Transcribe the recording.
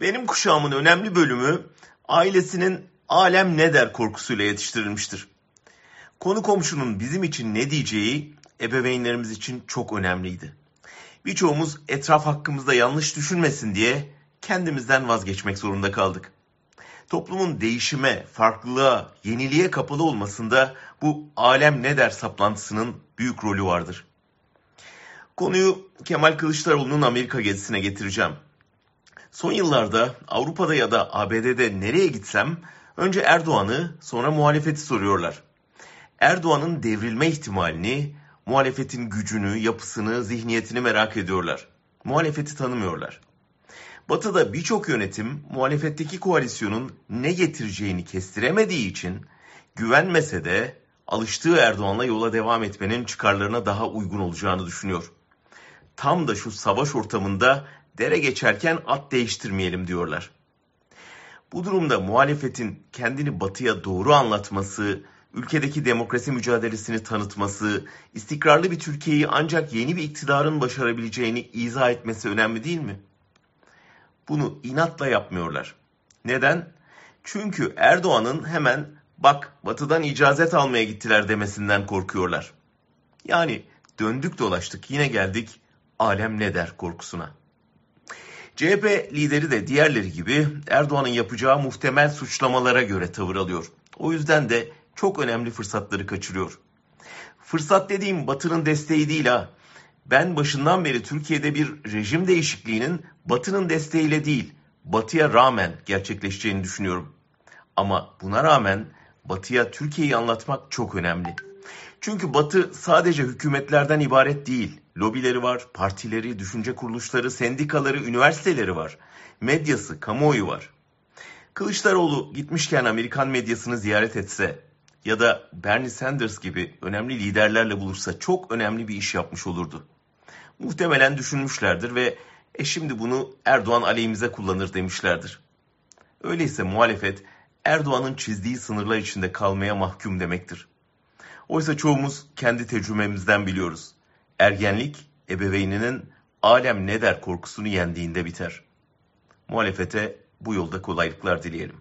Benim kuşağımın önemli bölümü ailesinin alem ne der korkusuyla yetiştirilmiştir. Konu komşunun bizim için ne diyeceği ebeveynlerimiz için çok önemliydi. Birçoğumuz etraf hakkımızda yanlış düşünmesin diye kendimizden vazgeçmek zorunda kaldık. Toplumun değişime, farklılığa, yeniliğe kapalı olmasında bu alem ne der saplantısının büyük rolü vardır. Konuyu Kemal Kılıçdaroğlu'nun Amerika gezisine getireceğim. Son yıllarda Avrupa'da ya da ABD'de nereye gitsem önce Erdoğan'ı sonra muhalefeti soruyorlar. Erdoğan'ın devrilme ihtimalini, muhalefetin gücünü, yapısını, zihniyetini merak ediyorlar. Muhalefeti tanımıyorlar. Batı'da birçok yönetim muhalefetteki koalisyonun ne getireceğini kestiremediği için güvenmese de alıştığı Erdoğan'la yola devam etmenin çıkarlarına daha uygun olacağını düşünüyor. Tam da şu savaş ortamında dere geçerken at değiştirmeyelim diyorlar. Bu durumda muhalefetin kendini batıya doğru anlatması, ülkedeki demokrasi mücadelesini tanıtması, istikrarlı bir Türkiye'yi ancak yeni bir iktidarın başarabileceğini izah etmesi önemli değil mi? Bunu inatla yapmıyorlar. Neden? Çünkü Erdoğan'ın hemen bak batıdan icazet almaya gittiler demesinden korkuyorlar. Yani döndük dolaştık yine geldik alem ne der korkusuna. CHP lideri de diğerleri gibi Erdoğan'ın yapacağı muhtemel suçlamalara göre tavır alıyor. O yüzden de çok önemli fırsatları kaçırıyor. Fırsat dediğim Batı'nın desteği değil ha. Ben başından beri Türkiye'de bir rejim değişikliğinin Batı'nın desteğiyle değil, Batı'ya rağmen gerçekleşeceğini düşünüyorum. Ama buna rağmen Batı'ya Türkiye'yi anlatmak çok önemli. Çünkü Batı sadece hükümetlerden ibaret değil. Lobileri var, partileri, düşünce kuruluşları, sendikaları, üniversiteleri var. Medyası, kamuoyu var. Kılıçdaroğlu gitmişken Amerikan medyasını ziyaret etse ya da Bernie Sanders gibi önemli liderlerle buluşsa çok önemli bir iş yapmış olurdu. Muhtemelen düşünmüşlerdir ve e şimdi bunu Erdoğan aleyhimize kullanır demişlerdir. Öyleyse muhalefet Erdoğan'ın çizdiği sınırlar içinde kalmaya mahkum demektir. Oysa çoğumuz kendi tecrübemizden biliyoruz. Ergenlik ebeveyninin alem ne der korkusunu yendiğinde biter. Muhalefete bu yolda kolaylıklar dileyelim.